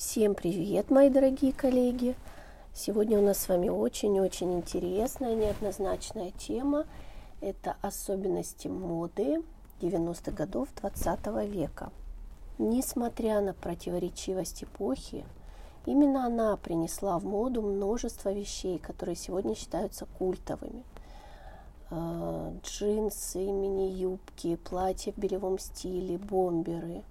Всем привет, мои дорогие коллеги! Сегодня у нас с вами очень-очень интересная, неоднозначная тема. Это особенности моды 90-х годов 20 века. Несмотря на противоречивость эпохи, именно она принесла в моду множество вещей, которые сегодня считаются культовыми. Э, джинсы, мини-юбки, платья в белевом стиле, бомберы –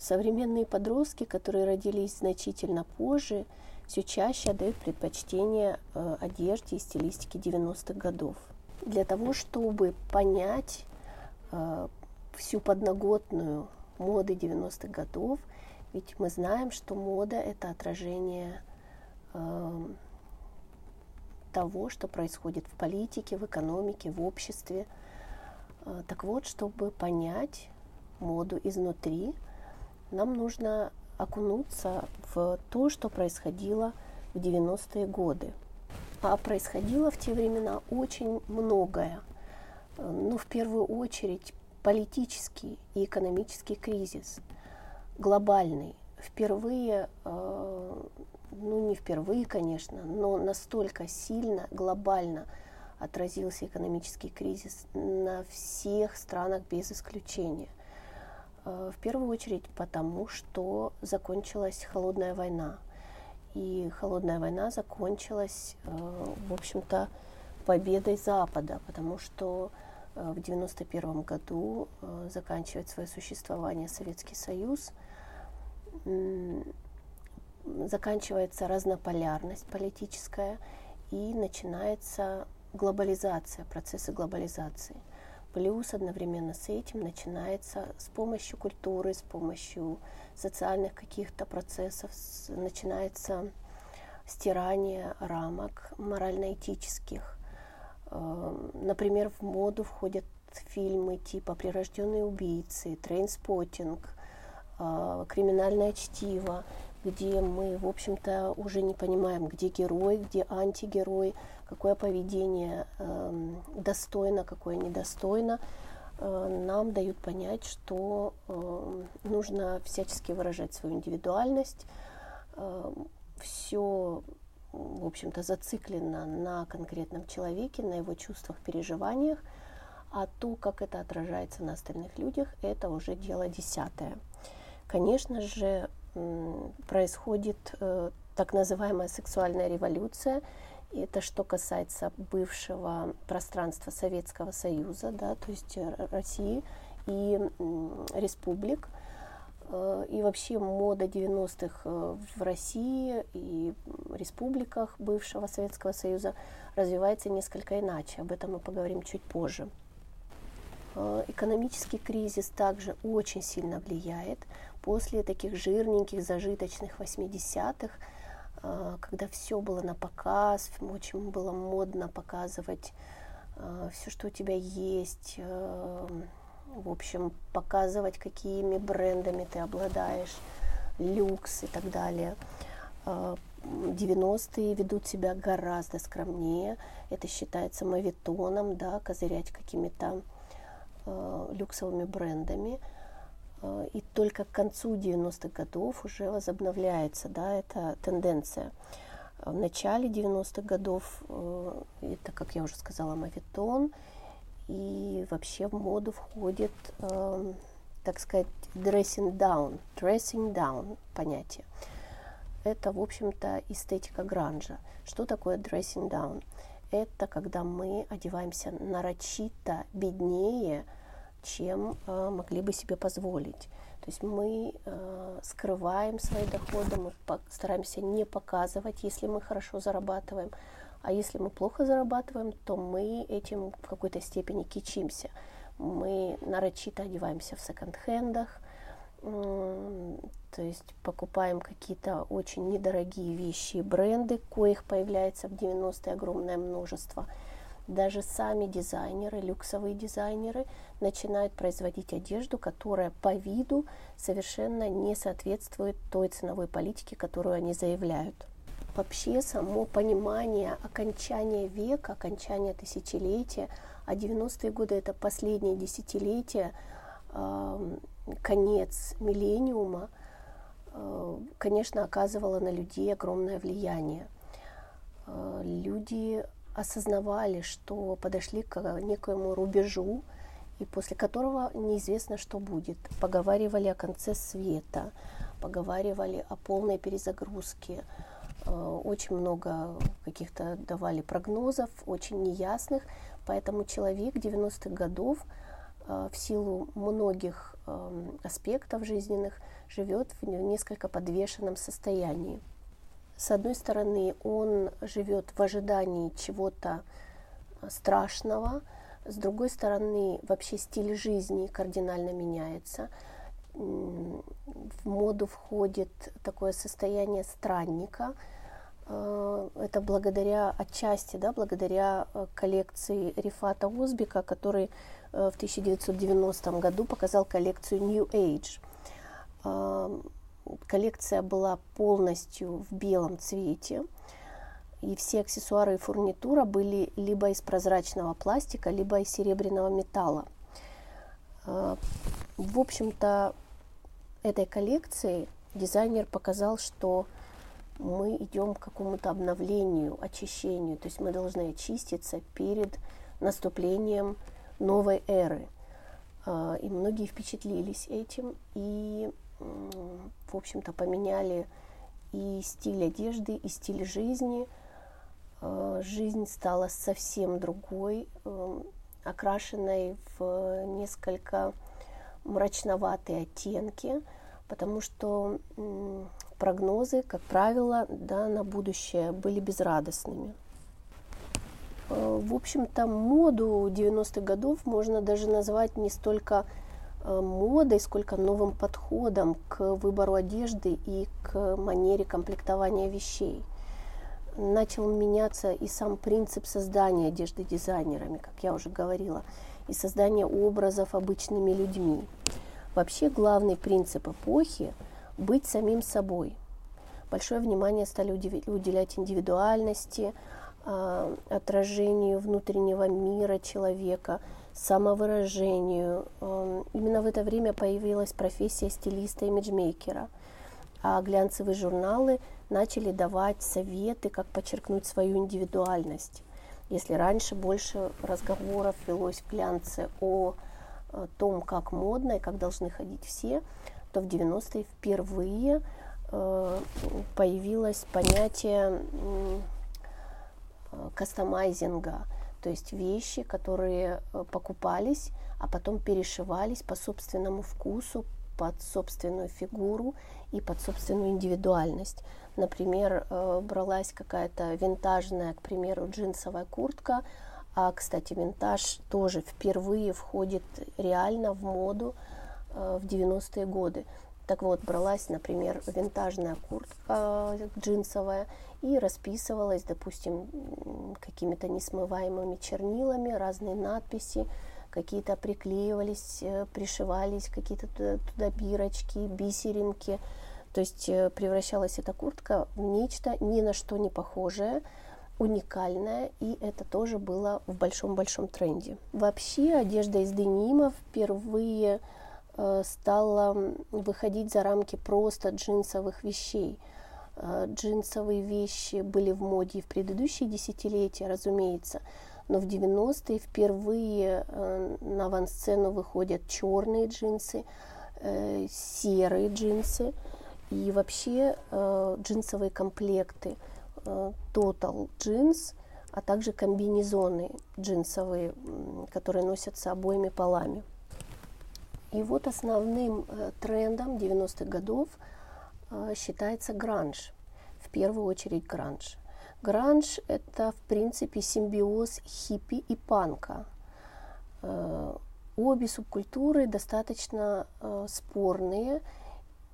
Современные подростки, которые родились значительно позже, все чаще отдают предпочтение э, одежде и стилистике 90-х годов. Для того, чтобы понять э, всю подноготную моды 90-х годов, ведь мы знаем, что мода это отражение э, того, что происходит в политике, в экономике, в обществе. Э, так вот, чтобы понять моду изнутри, нам нужно окунуться в то, что происходило в 90-е годы. А происходило в те времена очень многое. Ну, в первую очередь, политический и экономический кризис, глобальный. Впервые, э, ну не впервые, конечно, но настолько сильно, глобально отразился экономический кризис на всех странах без исключения. Э, в первую очередь потому, что закончилась холодная война. И холодная война закончилась, э, в общем-то, победой Запада, потому что э, в 1991 году заканчивает свое существование Советский Союз, заканчивается разнополярность политическая и начинается глобализация, процессы глобализации. Плюс одновременно с этим начинается с помощью культуры, с помощью социальных каких-то процессов, начинается стирание рамок морально-этических. Эм, например, в моду входят фильмы типа «Прирожденные убийцы», «Трейнспоттинг», э, «Криминальное чтиво», где мы, в общем-то, уже не понимаем, где герой, где антигерой, какое поведение э, достойно, какое недостойно, э, нам дают понять, что э, нужно всячески выражать свою индивидуальность. Э, все, в общем-то, зациклено на конкретном человеке, на его чувствах, переживаниях, а то, как это отражается на остальных людях, это уже дело десятое. Конечно же, происходит э, так называемая сексуальная революция. Это что касается бывшего пространства Советского Союза, да, то есть э, России и республик. Э, и вообще мода 90-х в России и республиках бывшего Советского Союза развивается несколько иначе. Об этом мы поговорим чуть позже. Экономический кризис также очень сильно влияет после таких жирненьких, зажиточных 80-х, а, когда все было на показ, очень было модно показывать а, все, что у тебя есть, а, в общем, показывать, какими брендами ты обладаешь, люкс и так далее. 90-е ведут себя гораздо скромнее. Это считается мавитоном, да, козырять какими-то люксовыми брендами. Э, и только к концу 90-х годов уже возобновляется да, эта тенденция. В начале 90-х годов э, это, как я уже сказала, мавитон, и вообще в моду входит, эм, так сказать, dressing down, dressing down понятие. Это, в общем-то, эстетика гранжа. Что такое dressing down? Это когда мы одеваемся нарочито беднее, чем э, могли бы себе позволить. То есть мы э, скрываем свои доходы, мы стараемся не показывать, если мы хорошо зарабатываем. А если мы плохо зарабатываем, то мы этим в какой-то степени кичимся. Мы нарочито одеваемся в секонд-хендах, то есть покупаем какие-то очень недорогие вещи и бренды, коих появляется в 90-е огромное множество – даже сами дизайнеры, люксовые дизайнеры начинают производить одежду, которая по виду совершенно не соответствует той ценовой политике, которую они заявляют. Вообще само понимание окончания века, окончания тысячелетия, а 90-е годы это последнее десятилетие, конец миллениума, конечно, оказывало на людей огромное влияние. Э, люди осознавали, что подошли к некоему рубежу, и после которого неизвестно, что будет. Поговаривали о конце света, поговаривали о полной перезагрузке. Э, очень много каких-то давали прогнозов, очень неясных. Поэтому человек 90-х годов э, в силу многих эм, аспектов жизненных живет в несколько подвешенном состоянии. С одной стороны, он живет в ожидании чего-то э, страшного, с другой стороны, вообще стиль жизни кардинально меняется. В моду входит такое состояние странника. Э, это благодаря отчасти, да, благодаря э, коллекции Рифата Узбека, который в 1990 году показал коллекцию New Age коллекция была полностью в белом цвете, и все аксессуары и фурнитура были либо из прозрачного пластика, либо из серебряного металла. А, в общем-то, этой коллекцией дизайнер показал, что мы идем к какому-то обновлению, очищению, то есть мы должны очиститься перед наступлением новой эры. А, и многие впечатлились этим, и в общем-то, поменяли и стиль одежды, и стиль жизни. Э, жизнь стала совсем другой, э, окрашенной в несколько мрачноватые оттенки, потому что прогнозы, как правило, да, на будущее были безрадостными. Э, в общем-то, моду 90-х годов можно даже назвать не столько модой, сколько новым подходом к выбору одежды и к манере комплектования вещей. Начал меняться и сам принцип создания одежды дизайнерами, как я уже говорила, и создания образов обычными людьми. Вообще главный принцип эпохи – быть самим собой. Большое внимание стали уделять индивидуальности, отражению внутреннего мира человека – самовыражению. Эм, именно в это время появилась профессия стилиста имиджмейкера, а глянцевые журналы начали давать советы, как подчеркнуть свою индивидуальность. Если раньше больше разговоров велось в глянце о э, том, как модно и как должны ходить все, то в 90-е впервые э, появилось понятие кастомайзинга – то есть вещи, которые э, покупались, а потом перешивались по собственному вкусу, под собственную фигуру и под собственную индивидуальность. Например, э, бралась какая-то винтажная, к примеру, джинсовая куртка, а, кстати, винтаж тоже впервые входит реально в моду э, в 90-е годы. Так вот, бралась, например, винтажная куртка джинсовая и расписывалась, допустим, какими-то несмываемыми чернилами, разные надписи, какие-то приклеивались, э, пришивались, какие-то туда, туда бирочки, бисеринки. То есть э, превращалась эта куртка в нечто ни на что не похожее, уникальное, и это тоже было в большом-большом тренде. Вообще одежда из денима впервые э, стала выходить за рамки просто джинсовых вещей – джинсовые вещи были в моде и в предыдущие десятилетия, разумеется, но в 90-е впервые э, на авансцену выходят черные джинсы, э, серые джинсы и вообще джинсовые комплекты, Total Jeans, а также комбинезоны джинсовые, которые носятся обоими полами. И вот основным трендом 90-х годов – считается гранж, в первую очередь гранж. Гранж – это, в принципе, симбиоз хиппи и панка. Э, обе субкультуры достаточно э, спорные,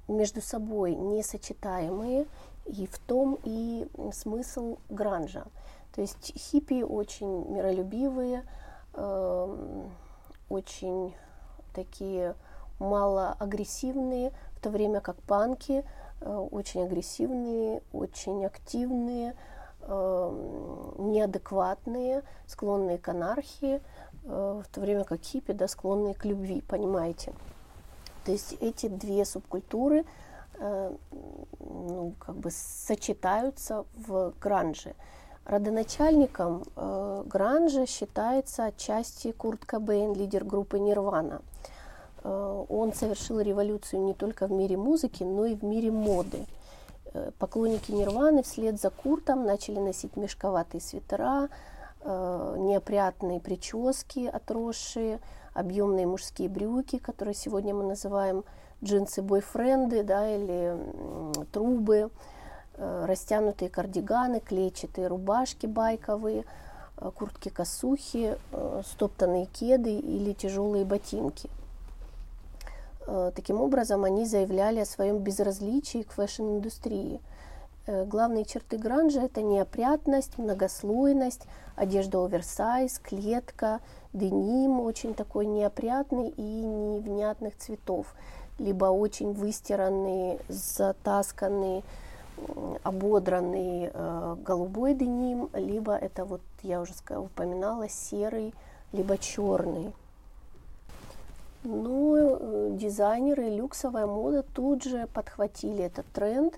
между собой несочетаемые, и в том и смысл гранжа. То есть хиппи очень миролюбивые, эм, очень такие малоагрессивные, в то время как панки – Э, очень агрессивные, очень активные, э, неадекватные, склонные к анархии, э, в то время как хиппи, да, склонные к любви, понимаете? То есть эти две субкультуры ну, как бы сочетаются в гранже. Родоначальником э, гранжа считается отчасти Курт Кобейн, лидер группы Нирвана. Э, он совершил революцию не только в мире музыки, но и в мире моды. Э, поклонники Нирваны вслед за Куртом начали носить мешковатые свитера, э, неопрятные прически отросшие, объемные мужские брюки, которые сегодня мы называем джинсы-бойфренды да, или трубы, э, растянутые кардиганы, клетчатые рубашки байковые, э, куртки-косухи, э, стоптанные кеды или тяжелые ботинки. Таким образом, они заявляли о своем безразличии к фэшн-индустрии. Главные черты гранжа – это неопрятность, многослойность, одежда оверсайз, клетка, деним очень такой неопрятный и невнятных цветов – либо очень выстиранный, затасканный, ободранный э, голубой деним, либо это вот я уже упоминала серый, либо черный. Но э, дизайнеры, люксовая мода тут же подхватили этот тренд,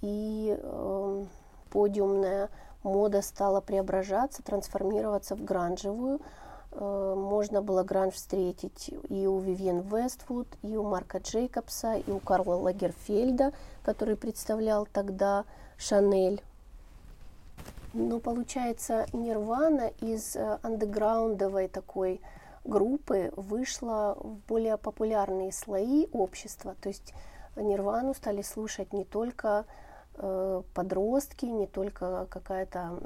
и э, подиумная мода стала преображаться, трансформироваться в гранжевую. Э, можно было гранж встретить и у Вивьен Вествуд, и у Марка Джейкобса, и у Карла Лагерфельда, который представлял тогда Шанель. Но получается, Нирвана из э, андеграундовой такой группы вышла в более популярные слои общества. То есть Нирвану стали слушать не только э, подростки, не только какая-то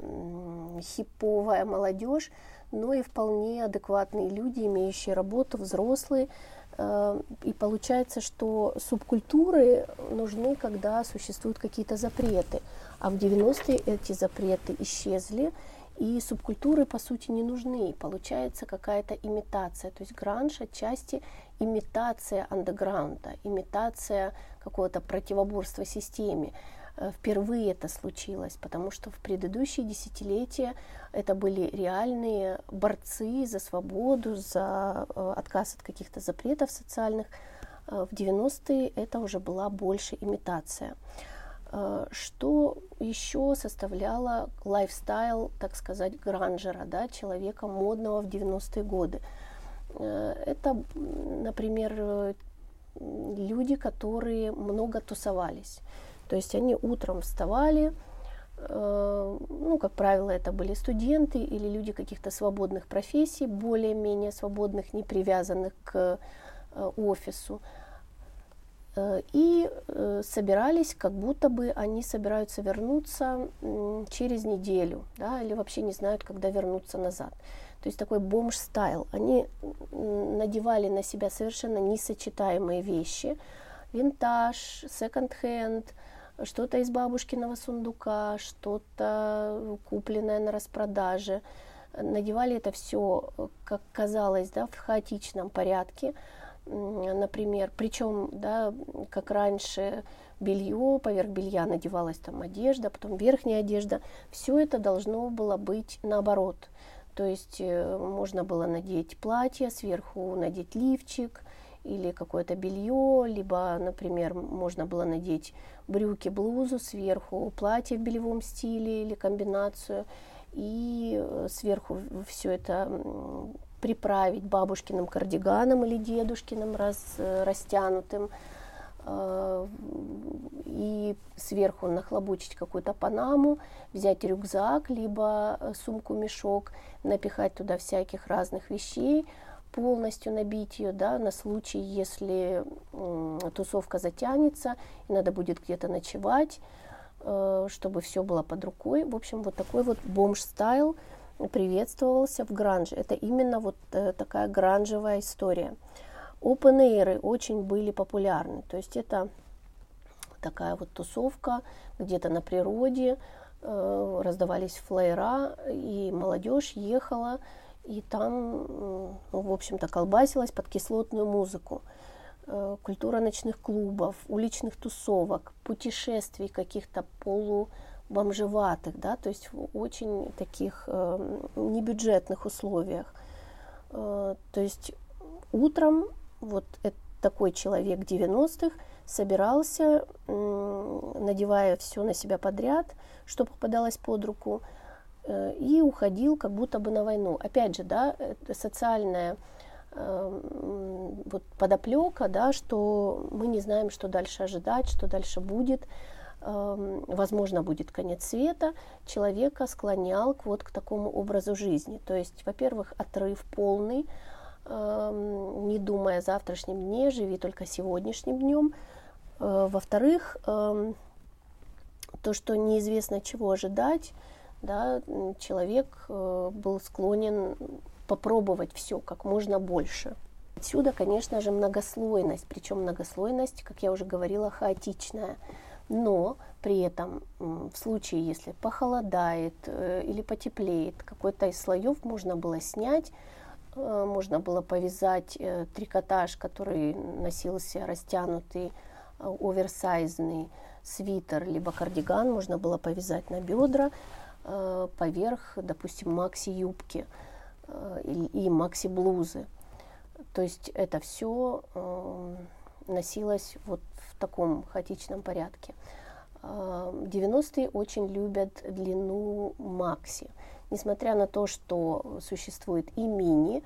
хиповая молодежь, но и вполне адекватные люди, имеющие работу, взрослые. Э, и получается, что субкультуры нужны, когда существуют какие-то запреты. А в 90-е эти запреты исчезли, и субкультуры, по сути, не нужны. Получается какая-то имитация. То есть гранж отчасти имитация андеграунда, имитация какого-то противоборства системе. Э, впервые это случилось, потому что в предыдущие десятилетия это были реальные борцы за свободу, за э, отказ от каких-то запретов социальных. Э, в 90-е это уже была больше имитация. Что еще составляло лайфстайл, так сказать, гранжера, да, человека модного в 90-е годы? Это, например, люди, которые много тусовались. То есть они утром вставали, э, ну, как правило, это были студенты или люди каких-то свободных профессий, более-менее свободных, не привязанных к э, офису. Э, и собирались, как будто бы они собираются вернуться через неделю, да, или вообще не знают, когда вернуться назад. То есть такой бомж-стайл. Они надевали на себя совершенно несочетаемые вещи. Винтаж, секонд-хенд – что-то из бабушкиного сундука, что-то купленное на распродаже. Надевали это все, как казалось, да, в хаотичном порядке, например, причем, да, как раньше белье, поверх белья надевалась там одежда, потом верхняя одежда, все это должно было быть наоборот. То есть э, можно было надеть платье, сверху надеть лифчик, или какое-то белье, либо, например, можно было надеть брюки, блузу сверху, платье в белевом стиле или комбинацию, и э, сверху все это приправить бабушкиным кардиганом или дедушкиным раз, э, растянутым, э, и сверху нахлобучить какую-то панаму, взять рюкзак, либо сумку-мешок, напихать туда всяких разных вещей, полностью набить ее, да, на случай, если э, тусовка затянется, и надо будет где-то ночевать, э, чтобы все было под рукой. В общем, вот такой вот бомж-стайл приветствовался в гранже. Это именно вот э, такая гранжевая история. Open air очень были популярны, то есть это такая вот тусовка где-то на природе, э, раздавались флеера, и молодежь ехала и там, ну, в общем-то, колбасилась под кислотную музыку. Э, культура ночных клубов, уличных тусовок, путешествий каких-то полубомжеватых, да, то есть в очень таких э, небюджетных условиях. Э, то есть утром вот такой человек 90-х собирался, надевая все на себя подряд, что попадалось под руку, э, и уходил как будто бы на войну. Опять же, да, социальная эм, вот подоплека, да, что мы не знаем, что дальше ожидать, что дальше будет, возможно, будет конец света, человека склонял к, вот к такому образу жизни. То есть, во-первых, отрыв полный, эм, не думая о завтрашнем дне, живи только сегодняшним днем, Э, во-вторых, эм, то, что неизвестно чего ожидать, да, человек э, был склонен попробовать все как можно больше. Отсюда, конечно же, многослойность, причем многослойность, как я уже говорила, хаотичная. Но при этом в случае, если похолодает э, или потеплеет, какой-то из слоев можно было снять, можно было повязать трикотаж, который носился растянутый оверсайзный свитер либо кардиган можно было повязать на бедра э, поверх, допустим, макси-юбки э, и макси-блузы. То есть это все э, носилось вот в таком хаотичном порядке. 90-е очень любят длину макси. Несмотря на то, что существует и мини,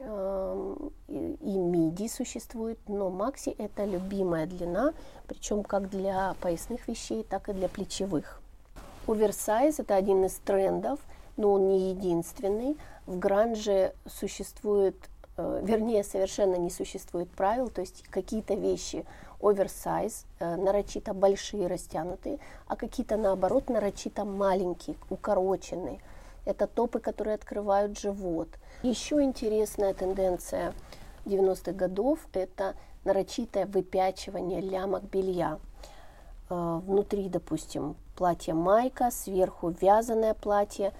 и миди существует, но макси это любимая длина, причем как для поясных вещей, так и для плечевых. Оверсайз это один из трендов, но он не единственный. В гранже существует, вернее, совершенно не существует правил, то есть какие-то вещи оверсайз, э, нарочито большие, растянутые, а какие-то наоборот нарочито маленькие, укороченные. Это топы, которые открывают живот – еще интересная тенденция 90-х годов – это нарочитое выпячивание лямок белья. Э, внутри, допустим, платье-майка, сверху вязаное платье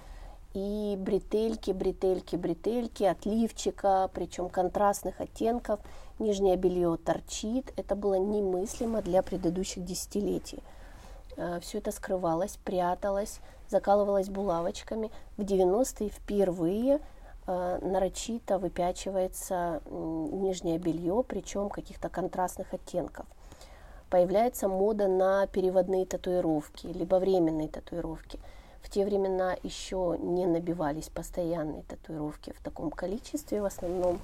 и бретельки, бретельки, бретельки от лифчика, причем контрастных оттенков. Нижнее белье торчит. Это было немыслимо для предыдущих десятилетий. Э, Все это скрывалось, пряталось, закалывалось булавочками. В 90-е впервые – Э, нарочито выпячивается нижнее белье, причем каких-то контрастных оттенков. Появляется мода на переводные татуировки, либо временные татуировки. В те времена еще не набивались постоянные татуировки в таком количестве в основном,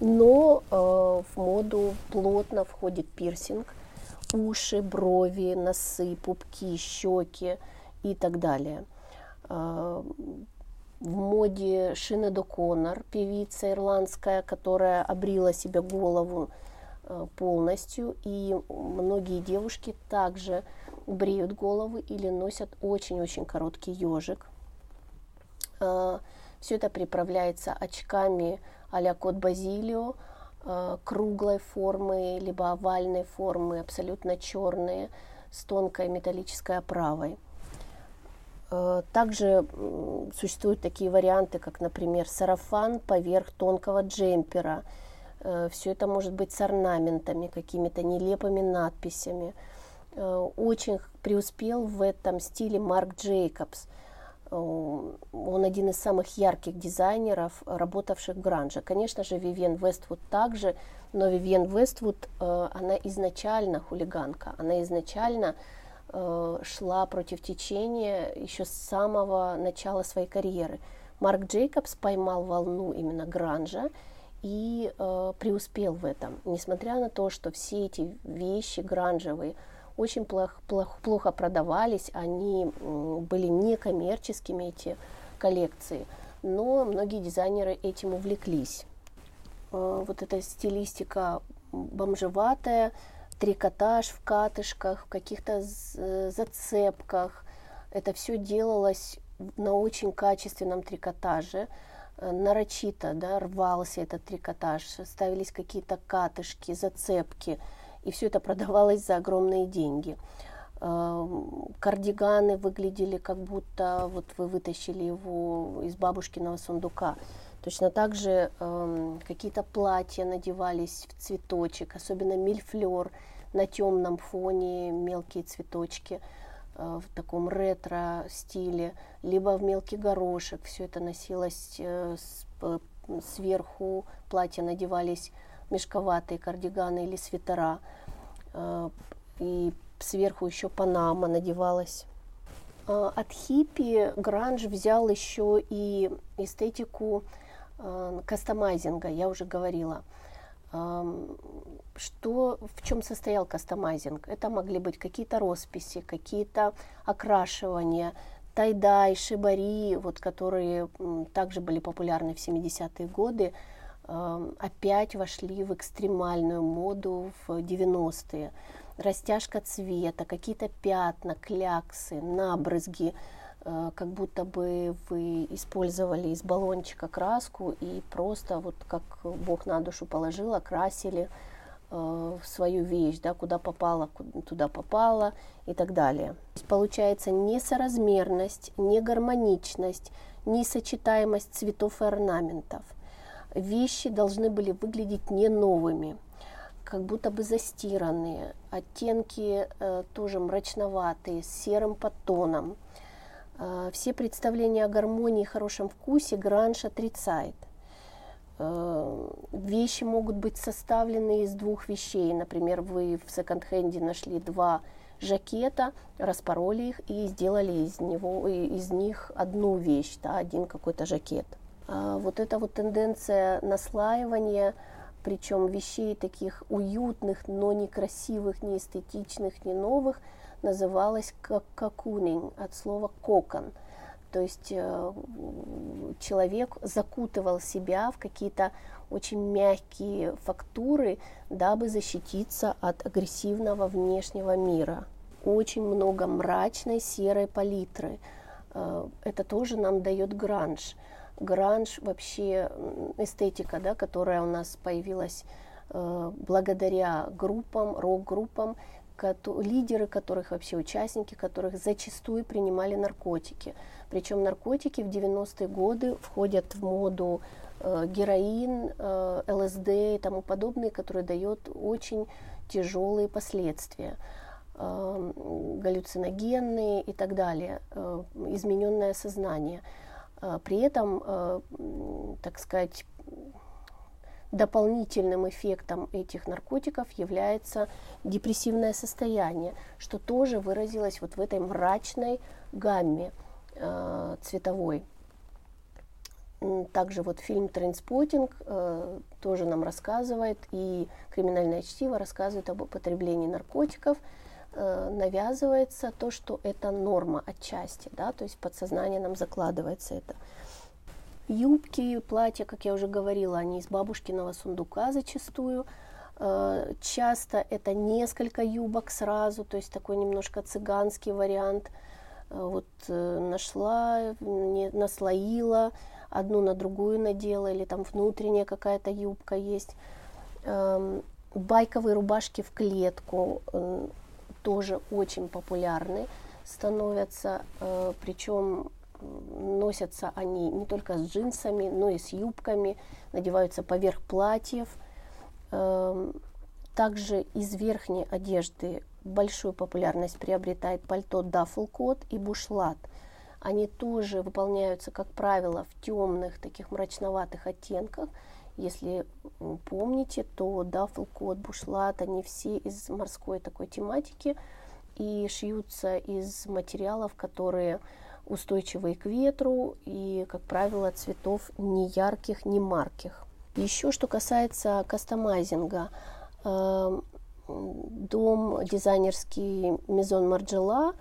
но э, в моду плотно входит пирсинг, уши, брови, носы, пупки, щеки и так далее. Э, в моде Шина Доконор, певица ирландская, которая обрила себе голову э, полностью. И многие девушки также бреют головы или носят очень-очень короткий ежик. Э, Все это приправляется очками а-ля кот Базилио, э, круглой формы, либо овальной формы, абсолютно черные, с тонкой металлической оправой. Э, также существуют такие варианты, как, например, сарафан поверх тонкого джемпера. Все это может быть с орнаментами, какими-то нелепыми надписями. Э, очень преуспел в этом стиле Марк Джейкобс. Он один из самых ярких дизайнеров, работавших в Гранже. Конечно же, Вивьен Вествуд также, но Вивьен Вествуд, она изначально хулиганка, она изначально Э, шла против течения еще с самого начала своей карьеры. Марк Джейкобс поймал волну именно гранжа и э, преуспел в этом, несмотря на то, что все эти вещи гранжевые очень плохо, плохо, плохо продавались, они были некоммерческими, эти коллекции, но многие дизайнеры этим увлеклись. Э, вот эта стилистика бомжеватая, трикотаж в катышках, в каких-то зацепках. Это все делалось на очень качественном трикотаже. Э, нарочито да, рвался этот трикотаж, ставились какие-то катышки, зацепки, и все это продавалось за огромные деньги. Э, кардиганы выглядели как будто вот вы вытащили его из бабушкиного сундука. Точно так же э, какие-то платья надевались в цветочек, особенно мильфлер, на темном фоне мелкие цветочки э, в таком ретро стиле, либо в мелкий горошек. Все это носилось э, с, э, сверху, платья надевались мешковатые кардиганы или свитера. и сверху еще панама надевалась. От хиппи гранж взял еще и эстетику кастомайзинга, я уже говорила. Что, в чем состоял кастомайзинг? Это могли быть какие-то росписи, какие-то окрашивания, тайдай, шибари, вот, которые также были популярны в 70-е годы, опять вошли в экстремальную моду в 90-е. Растяжка цвета, какие-то пятна, кляксы, набрызги, э, как будто бы вы использовали из баллончика краску и просто вот как Бог на душу положил, окрасили э, свою вещь, да, куда попала, туда попала и так далее. Получается несоразмерность, негармоничность, несочетаемость цветов и орнаментов. Вещи должны были выглядеть не новыми, как будто бы застиранные, оттенки э, тоже мрачноватые, с серым подтоном. Э, все представления о гармонии и хорошем вкусе гранж отрицает. Э, вещи могут быть составлены из двух вещей. Например, вы в секонд-хенде нашли два жакета, распороли их и сделали из, него, из них одну вещь, да, один какой-то жакет. А вот эта вот тенденция наслаивания – причем вещей таких уютных, но не красивых, не эстетичных, не новых, называлось как кокунинг от слова кокон. То есть э, человек закутывал себя в какие-то очень мягкие фактуры, дабы защититься от агрессивного внешнего мира. Очень много мрачной серой палитры. Э, это тоже нам дает гранж гранж, вообще эстетика, да, которая у нас появилась э, благодаря группам, рок-группам, лидеры которых, вообще участники которых зачастую принимали наркотики. Причем наркотики в 90-е годы входят в моду э, героин, э, ЛСД и тому подобное, которые дают очень тяжелые последствия э, галлюциногенные и так далее, э, измененное сознание – при этом, а, так сказать, дополнительным эффектом этих наркотиков является депрессивное состояние, что тоже выразилось вот в этой мрачной гамме э, цветовой. Также вот фильм «Trainspotting» э, тоже нам рассказывает, и «Криминальное чтиво» рассказывает об употреблении наркотиков – Э, навязывается то, что это норма отчасти, да, то есть подсознание нам закладывается это. Юбки, платья, как я уже говорила, они из бабушкиного сундука зачастую. Э, часто это несколько юбок сразу, то есть такой немножко цыганский вариант. Э, вот нашла, наслоила, одну на другую надела, или там внутренняя какая-то юбка есть. Эм, байковые рубашки в клетку, тоже очень популярны становятся, э, причем носятся они не только с джинсами, но и с юбками, надеваются поверх платьев. Эм, также из верхней одежды большую популярность приобретает пальто даффл-кот и бушлат. Они тоже выполняются, как правило, в темных, таких мрачноватых оттенках. Если помните, то даффл-кот, бушлат, они все из морской такой тематики и шьются из материалов, которые устойчивые к ветру и, как правило, цветов не ярких, не марких. Еще что касается кастомайзинга, эм, дом дизайнерский Мизон Марджела,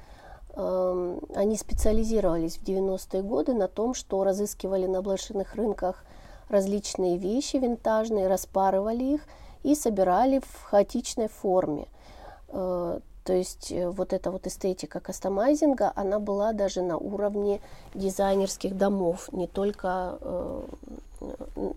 эм, они специализировались в 90-е годы на том, что разыскивали на блошиных рынках различные вещи винтажные, распарывали их и собирали в хаотичной форме. Э, то есть э, вот эта вот эстетика кастомайзинга, она была даже на уровне дизайнерских домов, не только э,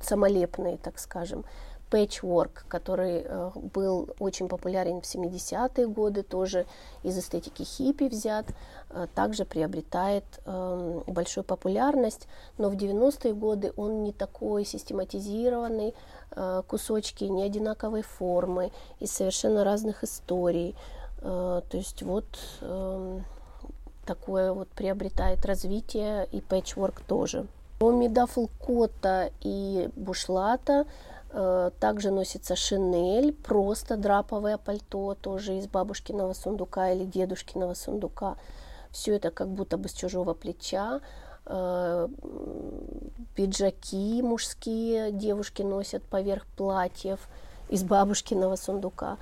самолепные, так скажем. Patchwork, который э, был очень популярен в 70-е годы, тоже из эстетики хиппи взят, э, также приобретает э, большую популярность, но в 90-е годы он не такой систематизированный, э, кусочки не одинаковой формы, из совершенно разных историй. То есть вот э, такое вот приобретает развитие и patchwork тоже. Кроме дафлкота и бушлата, также носится шинель, просто драповое пальто, тоже из бабушкиного сундука или дедушкиного сундука. Все это как будто бы с чужого плеча. Э, пиджаки мужские девушки носят поверх платьев из бабушкиного сундука.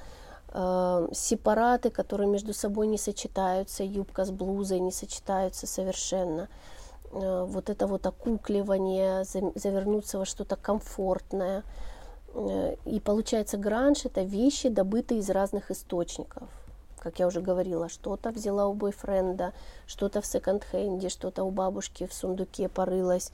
Э, сепараты, которые между собой не сочетаются, юбка с блузой не сочетаются совершенно. Вот это вот окукливание, завернуться во что-то комфортное – Э, и получается, гранж это вещи, добытые из разных источников. Как я уже говорила, что-то взяла у бойфренда, что-то в секонд-хенде, что-то у бабушки в сундуке порылась,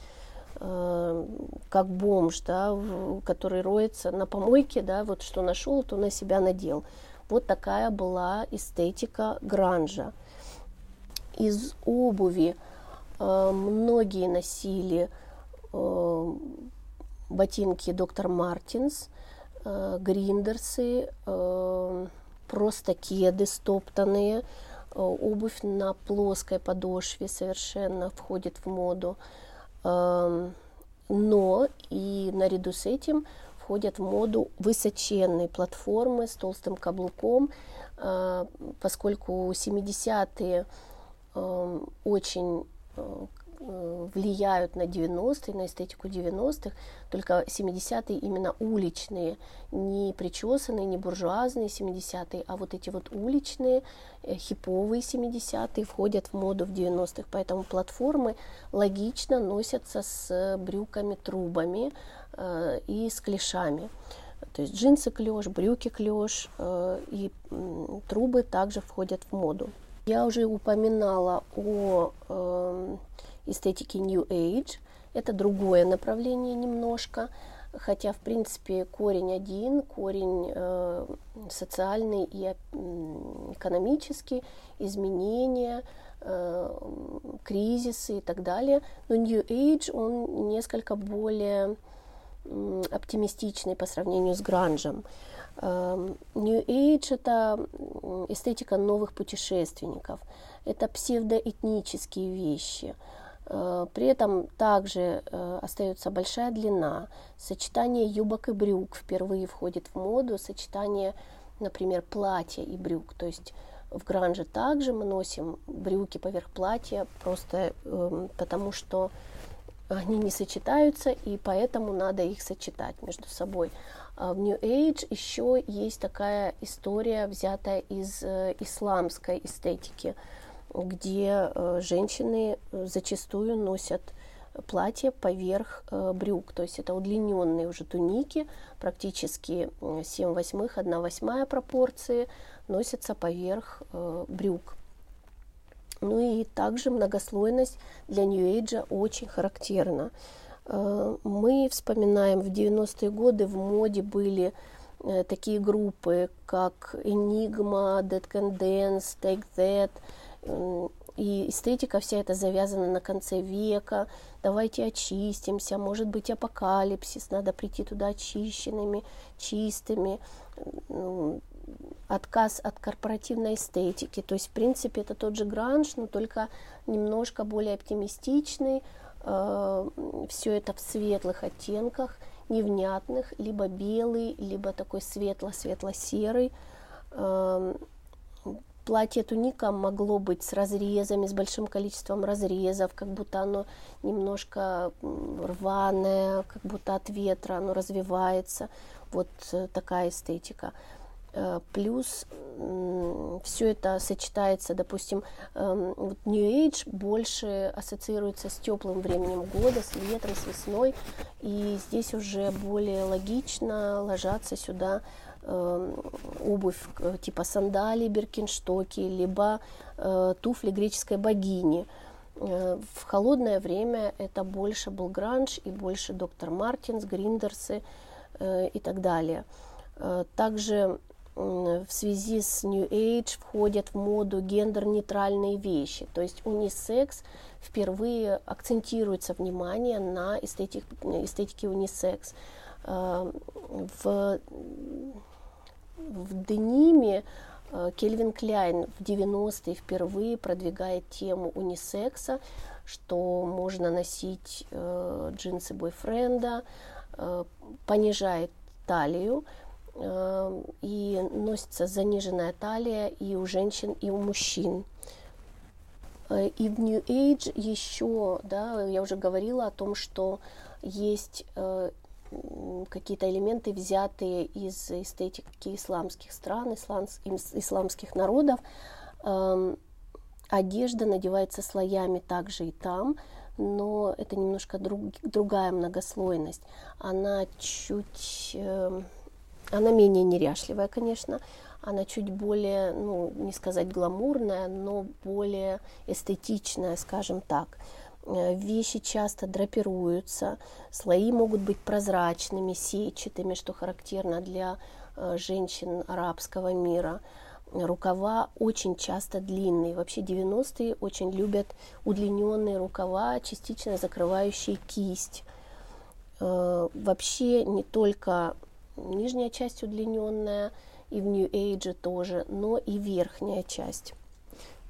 э, как бомж, да, который роется на помойке, да, вот что нашел, то на себя надел. Вот такая была эстетика гранжа. Из обуви э, многие носили ботинки доктор Мартинс, э, гриндерсы, э, просто кеды стоптанные, э, обувь на плоской подошве совершенно входит в моду. Эм, но и наряду с этим входят в моду высоченные платформы с толстым каблуком, поскольку 70-е эм, очень влияют на 90-е, на эстетику 90-х, только 70-е именно уличные, не причесанные, не буржуазные 70-е, а вот эти вот уличные, э, хиповые 70-е входят в моду в 90-х, поэтому платформы логично носятся с брюками-трубами э, и с клешами. То есть джинсы клеш, брюки клеш э, и э, трубы также входят в моду. Я уже упоминала о э, эстетики New Age. Это другое направление немножко, хотя, в принципе, корень один, корень э, социальный и экономический, изменения, э, кризисы и так далее. Но New Age, он несколько более э, оптимистичный по сравнению с гранжем. Э, New Age – это эстетика новых путешественников, это псевдоэтнические вещи – Э, при этом также э, остается большая длина. Сочетание юбок и брюк впервые входит в моду. Сочетание, например, платья и брюк. То есть в гранже также мы носим брюки поверх платья, просто э, потому что они не сочетаются, и поэтому надо их сочетать между собой. А в New Age еще есть такая история, взятая из э, исламской эстетики где э, женщины э, зачастую носят платье поверх э, брюк, то есть это удлиненные уже туники, практически 7 восьмых, 1 восьмая пропорции носятся поверх брюк. Ну и также многослойность для нью-эйджа очень характерна. Мы вспоминаем, в 90-е годы в моде были такие группы, как Enigma, Dead Can Dance, Take That – и эстетика вся эта завязана на конце века. Давайте очистимся, может быть апокалипсис, надо прийти туда очищенными, чистыми. Отказ от корпоративной эстетики. То есть, в принципе, это тот же гранж, но только немножко более оптимистичный. Э, Все это в светлых оттенках, невнятных, либо белый, либо такой светло-светло-серый эм, платье туника могло быть с разрезами, с большим количеством разрезов, как будто оно немножко рваное, как будто от ветра оно развивается. Вот э, такая эстетика. Э, плюс все это сочетается, допустим, эм, вот New Age больше ассоциируется с теплым временем года, с ветром, с весной, и здесь уже более логично ложатся сюда обувь типа сандали, беркинштоки, либо э, туфли греческой богини. Э, в холодное время это больше был гранж и больше доктор Мартинс, Гриндерсы и так далее. Также в связи с New Age входят в моду гендер-нейтральные вещи, то есть унисекс впервые акцентируется внимание на эстетик, эстетике унисекс. В в дениме э, Кельвин Кляйн в 90-е впервые продвигает тему унисекса, что можно носить э, джинсы бойфренда, э, понижает талию, э, и носится заниженная талия и у женщин, и у мужчин. Э, и в New Age еще, да, я уже говорила о том, что есть э, какие-то элементы, взятые из эстетики исламских стран, исламских народов. Эм, одежда надевается слоями также и там, но это немножко друг, другая многослойность. Она чуть, э, она менее неряшливая, конечно, она чуть более, ну, не сказать гламурная, но более эстетичная, скажем так. Э, вещи часто драпируются, слои могут быть прозрачными, сетчатыми, что характерно для э, женщин арабского мира. Рукава очень часто длинные. Вообще 90-е очень любят удлиненные рукава, частично закрывающие кисть. Э, вообще не только нижняя часть удлиненная, и в New Age тоже, но и верхняя часть.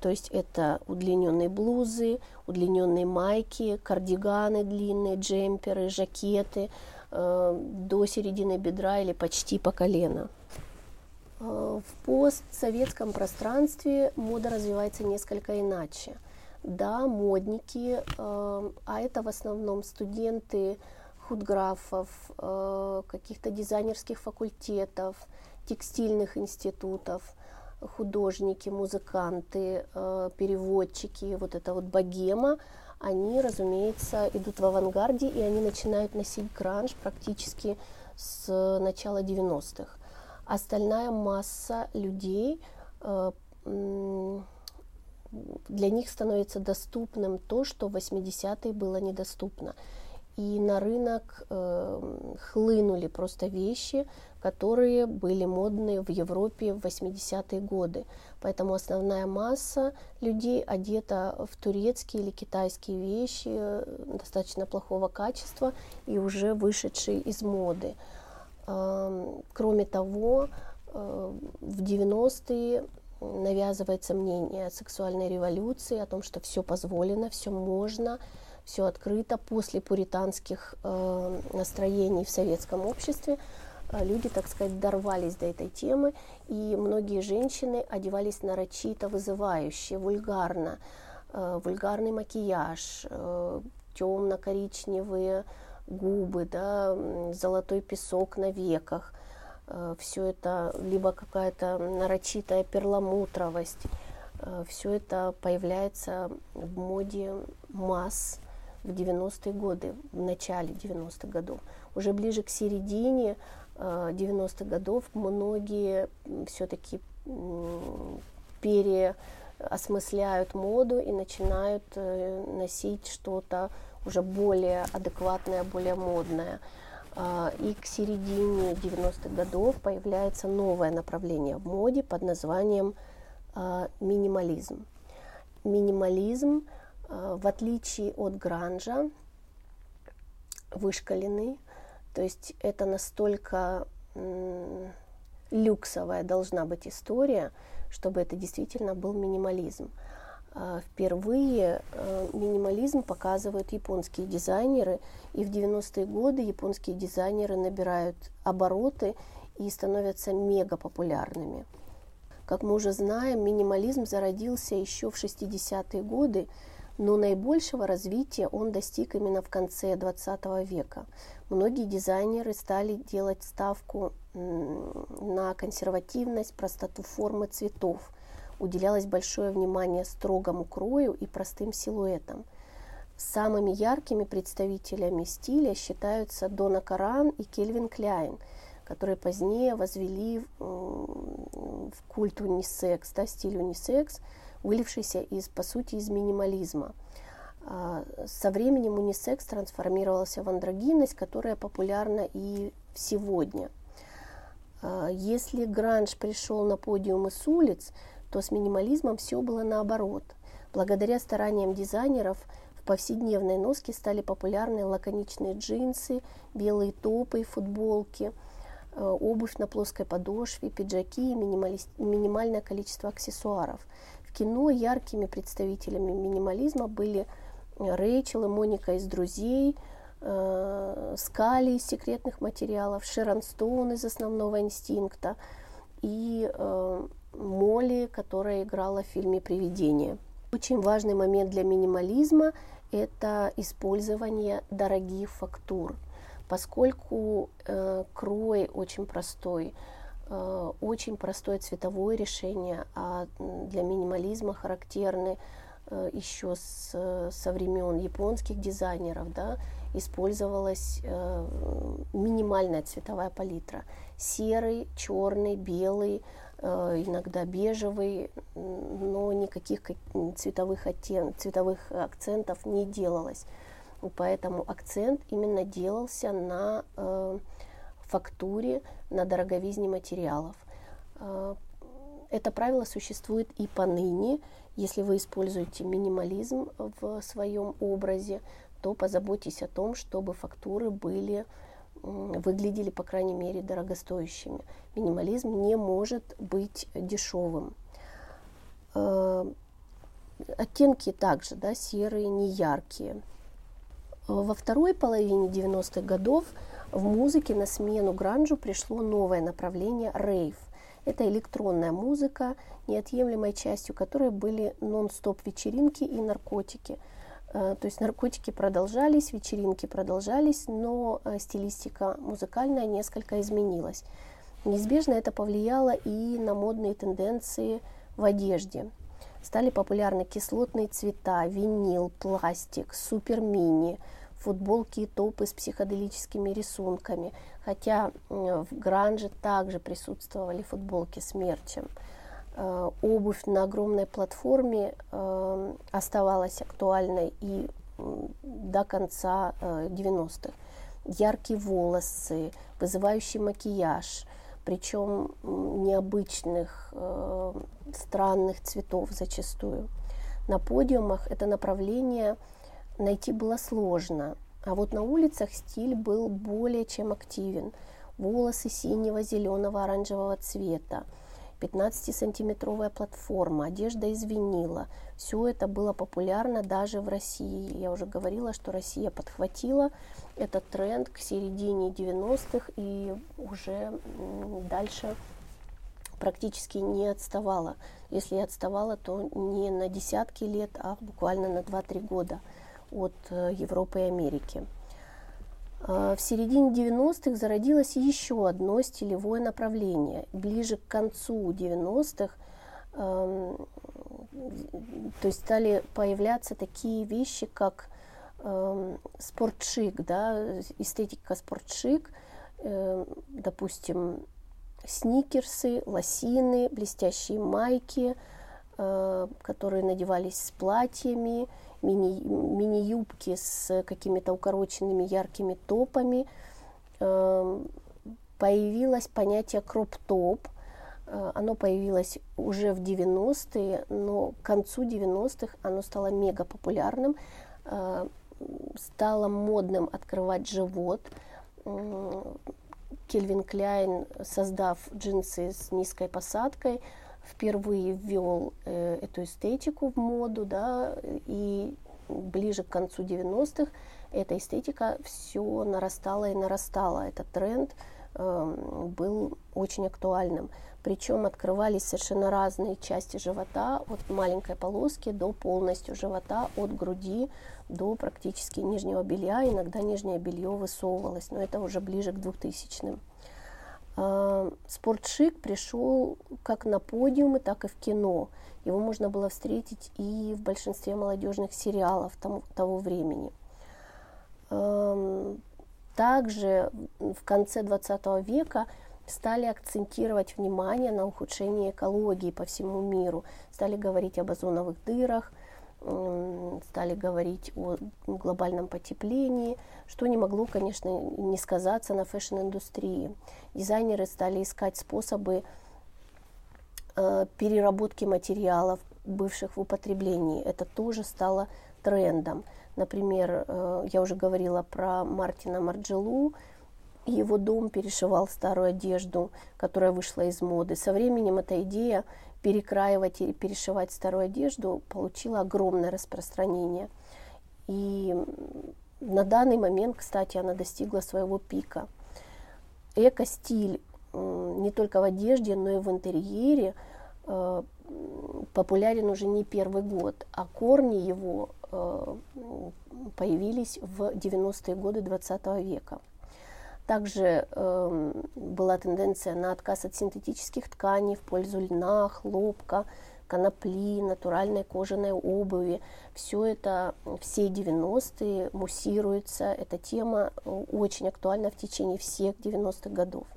То есть это удлиненные блузы, удлиненные майки, кардиганы длинные, джемперы, жакеты э, до середины бедра или почти по колено. Э, в постсоветском пространстве мода развивается несколько иначе. Да, модники, э, а это в основном студенты худграфов, э, каких-то дизайнерских факультетов, текстильных институтов – художники, музыканты, э, переводчики, вот эта вот богема, они, разумеется, идут в авангарде, и они начинают носить гранж практически с начала 90-х. Остальная масса людей, э, для них становится доступным то, что в 80-е было недоступно. И на рынок э, хлынули просто вещи, которые были модны в Европе в 80-е годы. Поэтому основная масса людей одета в турецкие или китайские вещи э, достаточно плохого качества и уже вышедшие из моды. Кроме того, э, в 90-е навязывается мнение о сексуальной революции, о том, что все позволено, все можно, все открыто после пуританских э, настроений в советском обществе. А, люди, так сказать, дорвались до этой темы, и многие женщины одевались нарочито вызывающе, вульгарно. А, вульгарный макияж, а, темно-коричневые губы, да, золотой песок на веках. Все это либо какая-то нарочитая перламутровость. Все это появляется в моде масс в 90-е годы, в начале 90-х годов. Уже ближе к середине 90-х годов многие все-таки переосмысляют моду и начинают э, носить что-то уже более адекватное, более модное. А, и к середине 90-х годов появляется новое направление в моде под названием а, минимализм. Минимализм, а, в отличие от гранжа, вышкаленный, то есть это настолько люксовая должна быть история, чтобы это действительно был минимализм. А, впервые э, минимализм показывают японские дизайнеры, и в 90-е годы японские дизайнеры набирают обороты и становятся мега популярными. Как мы уже знаем, минимализм зародился еще в 60-е годы, но наибольшего развития он достиг именно в конце 20 века. Многие дизайнеры стали делать ставку на консервативность, простоту формы цветов. Уделялось большое внимание строгому крою и простым силуэтам. Самыми яркими представителями стиля считаются Дона Каран и Кельвин Кляйн, которые позднее возвели в культ унисекс, да, стиль унисекс – вылившийся из, по сути, из минимализма. А, со временем унисекс трансформировался в андрогинность, которая популярна и сегодня. А, если гранж пришел на подиумы с улиц, то с минимализмом все было наоборот. Благодаря стараниям дизайнеров в повседневной носке стали популярны лаконичные джинсы, белые топы и футболки, а, обувь на плоской подошве, пиджаки и минимальное количество аксессуаров – в кино яркими представителями минимализма были Рэйчел и Моника из «Друзей», э, скали из секретных материалов, Шерон Стоун из основного инстинкта и э, Молли, которая играла в фильме «Привидение». Очень важный момент для минимализма – это использование дорогих фактур, поскольку э, крой очень простой, э, очень простое цветовое решение, а для минимализма характерны э, еще с, со времен японских дизайнеров, да, использовалась э, минимальная цветовая палитра. Серый, черный, белый, Э, иногда бежевый, но никаких цветовых, оттен... цветовых акцентов не делалось. Поэтому акцент именно делался на э, фактуре, на дороговизне материалов. Э, это правило существует и поныне. Если вы используете минимализм в своем образе, то позаботьтесь о том, чтобы фактуры были выглядели, по крайней мере, дорогостоящими. Минимализм не может быть дешевым. Э, оттенки также, да, серые, не яркие. Во второй половине 90-х годов в музыке на смену гранжу пришло новое направление рейв. Это электронная музыка, неотъемлемой частью которой были нон-стоп вечеринки и наркотики – Э, то есть наркотики продолжались, вечеринки продолжались, но э, стилистика музыкальная несколько изменилась. Неизбежно это повлияло и на модные тенденции в одежде. Стали популярны кислотные цвета, винил, пластик, супер-мини, футболки и топы с психоделическими рисунками. Хотя в гранже также присутствовали футболки с мерчем. Э, обувь на огромной платформе э, оставалась актуальной и до конца 90-х. Э, Яркие волосы, вызывающий макияж, причем необычных, странных цветов зачастую. На подиумах это направление найти было сложно, а вот на улицах стиль был более чем активен. Волосы синего, зеленого, оранжевого цвета – 15-сантиметровая платформа, одежда из винила. Все это было популярно даже в России. Я уже говорила, что Россия подхватила этот тренд к середине 90-х и уже дальше практически не отставала. Если и отставала, то не на десятки лет, а буквально на 2-3 года от э, Европы и Америки. А, в середине 90-х зародилось еще одно стилевое направление. Ближе к концу 90-х то есть стали появляться такие вещи, как спортшик, да, эстетика спортшик, э, допустим, сникерсы, лосины, блестящие майки, э, которые надевались с платьями, мини, мини-юбки с какими-то укороченными яркими топами. Эм, появилось понятие кроп-топ. Э, оно появилось уже в 90-е, но к концу 90-х оно стало мега популярным. Э, стало модным открывать живот. Кельвин Кляйн, создав джинсы с низкой посадкой, впервые ввел э, эту эстетику в моду, да, и ближе к концу 90-х эта эстетика все нарастала и нарастала. Этот тренд э, был очень актуальным. Причем открывались совершенно разные части живота, от маленькой полоски до полностью живота, от груди до практически нижнего белья. Иногда нижнее белье высовывалось, но это уже ближе к 2000-м. А, спортшик пришел как на подиумы, так и в кино. Его можно было встретить и в большинстве молодежных сериалов того времени. Также в конце 20 века стали акцентировать внимание на ухудшение экологии по всему миру, стали говорить об озоновых дырах, стали говорить о глобальном потеплении, что не могло, конечно, не сказаться на фэшн-индустрии. Дизайнеры стали искать способы э, переработки материалов, бывших в употреблении. Это тоже стало трендом. Например, э, я уже говорила про Мартина Марджелу, его дом перешивал старую одежду, которая вышла из моды. Со временем эта идея перекраивать и перешивать старую одежду получила огромное распространение. И на данный момент, кстати, она достигла своего пика. Эко-стиль не только в одежде, но и в интерьере э, популярен уже не первый год, а корни его э, появились в 90-е годы 20 века. Также э, была тенденция на отказ от синтетических тканей в пользу льна, хлопка, конопли, натуральной кожаной обуви. Все это, все 90-е муссируется. Эта тема э, очень актуальна в течение всех 90-х годов.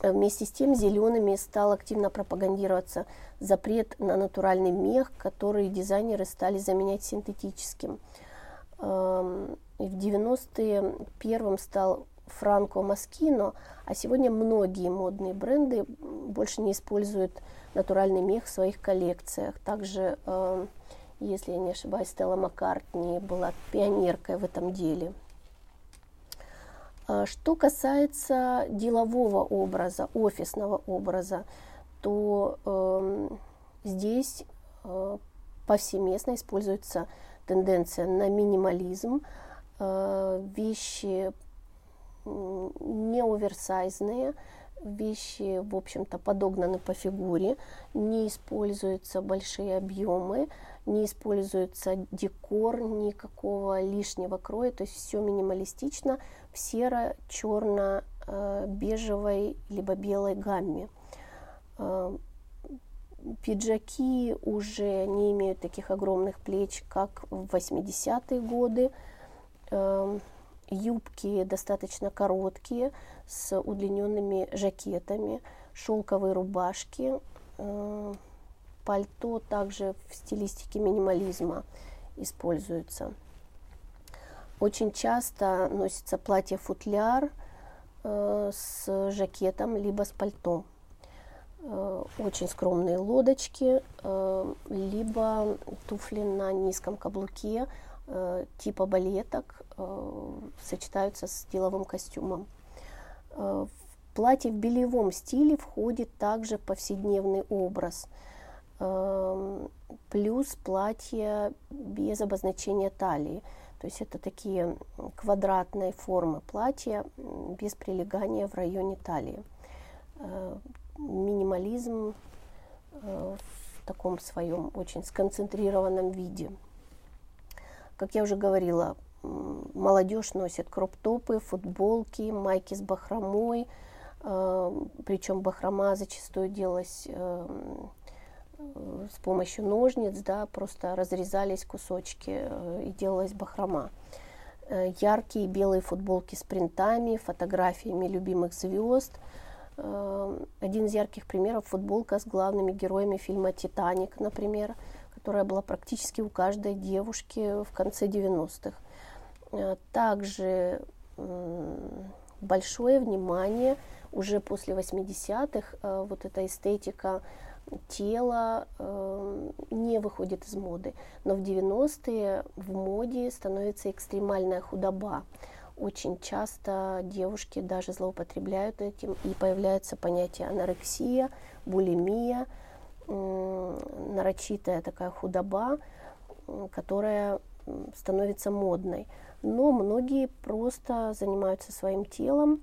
Вместе с тем зелеными стал активно пропагандироваться запрет на натуральный мех, который дизайнеры стали заменять синтетическим. Эм, в 90-е первым стал Франко Маскино, а сегодня многие модные бренды больше не используют натуральный мех в своих коллекциях. Также, э, если я не ошибаюсь, Стелла Маккартни была пионеркой в этом деле. А что касается делового образа, офисного образа, то э, здесь э, повсеместно используется тенденция на минимализм, вещи не оверсайзные, вещи, в общем-то, подогнаны по фигуре, не используются большие объемы, не используется декор, никакого лишнего кроя, то есть все минималистично в серо-черно-бежевой либо белой гамме. Э, пиджаки уже не имеют таких огромных плеч, как в 80-е годы. Э, юбки достаточно короткие, с удлиненными жакетами, шелковые рубашки, э, пальто также в стилистике минимализма используется. Очень часто носится платье-футляр э, с жакетом, либо с пальто. Э, очень скромные лодочки, э, либо туфли на низком каблуке, э, типа балеток, э, сочетаются с деловым костюмом. Э, в платье в белевом стиле входит также повседневный образ. Эм, плюс платье без обозначения талии. То есть это такие квадратные формы платья без прилегания в районе талии. Минимализм в таком своем очень сконцентрированном виде. Как я уже говорила, молодежь носит кроп-топы, футболки, майки с бахромой, э, причем бахрома зачастую делалась э, с помощью ножниц, да, просто разрезались кусочки э, и делалась бахрома. Яркие белые футболки с принтами, фотографиями любимых звезд. Один из ярких примеров – футболка с главными героями фильма «Титаник», например, которая была практически у каждой девушки в конце 90-х. Э, также большое внимание уже после 80-х, э, вот эта эстетика тела э, не выходит из моды. Но в 90-е в моде становится экстремальная худоба. Очень часто девушки даже злоупотребляют этим, и появляется понятие анорексия, булимия, нарочитая такая худоба, которая становится модной но многие просто занимаются своим телом.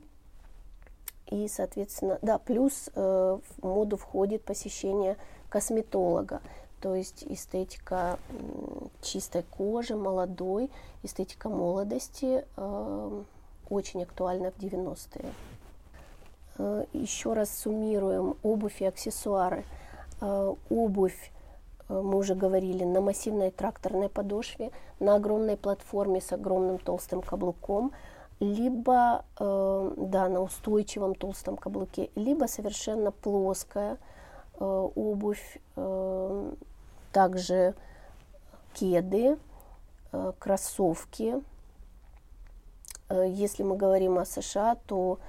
И, соответственно, да, плюс э, в моду входит посещение косметолога, то есть эстетика чистой кожи, молодой, эстетика молодости э, очень актуальна в 90-е. Э, еще раз суммируем обувь и аксессуары. Э, обувь Э, мы уже говорили, на массивной тракторной подошве, на огромной платформе с огромным толстым каблуком, либо э, да, на устойчивом толстом каблуке, либо совершенно плоская обувь, также кеды, кроссовки. Если мы говорим о США, то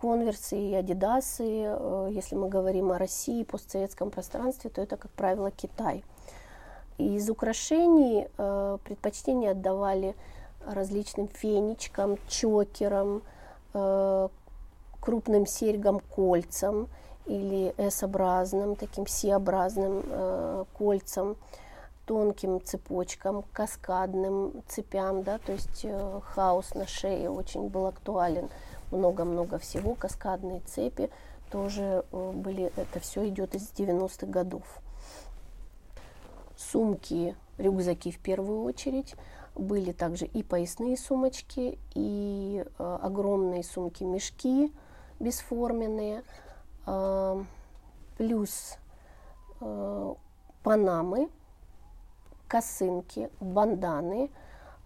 конверсы и адидасы. Э, если мы говорим о России, постсоветском пространстве, то это, как правило, Китай. Из украшений э, предпочтение отдавали различным фенечкам, чокерам, э, крупным серьгам, кольцам или S-образным, таким C-образным кольцам. тонким цепочкам, каскадным цепям, да, то есть э, хаос на шее очень был актуален, много-много всего, каскадные цепи тоже э, были, это все идет из 90-х годов. Сумки, рюкзаки в первую очередь, были также и поясные сумочки, и э, огромные сумки-мешки бесформенные, э, плюс э, панамы, косынки, банданы,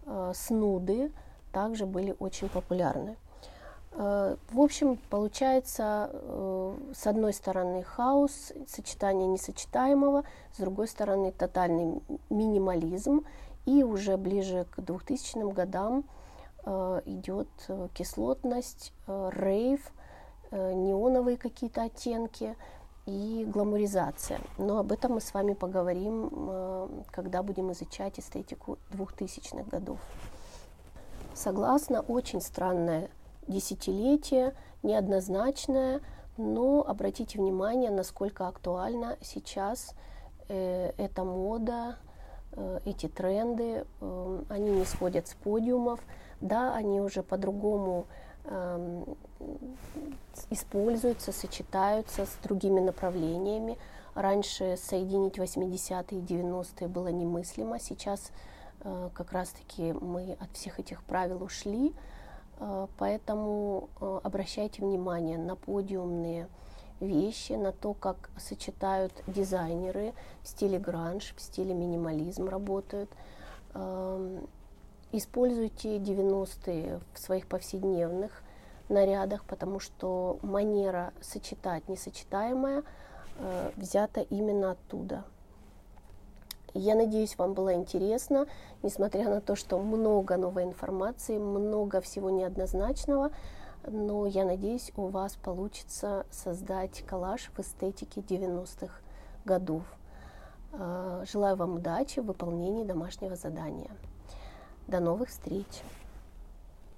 э, снуды также были очень популярны. Э, в общем, получается, э, с одной стороны хаос, сочетание несочетаемого, с другой стороны тотальный минимализм, и уже ближе к 2000 годам э, идет кислотность, рейв, неоновые какие-то оттенки и гламуризация. Но об этом мы с вами поговорим, когда будем изучать эстетику 2000-х годов. Согласно очень странная десятилетие, неоднозначное, но обратите внимание, насколько актуальна сейчас э, эта мода, э, эти тренды, э, они не сходят с подиумов, да, они уже по-другому э, используются, сочетаются с другими направлениями. Раньше соединить 80-е и 90-е было немыслимо, сейчас э, как раз-таки мы от всех этих правил ушли, поэтому э, обращайте внимание на подиумные вещи, на то, как сочетают дизайнеры в стиле гранж, в стиле минимализм работают. Эм, используйте 90-е в своих повседневных нарядах, потому что манера сочетать несочетаемое взята именно оттуда. Я надеюсь, вам было интересно, несмотря на то, что много новой информации, много всего неоднозначного, но я надеюсь, у вас получится создать коллаж в эстетике 90-х годов. А, желаю вам удачи в выполнении домашнего задания. До новых встреч!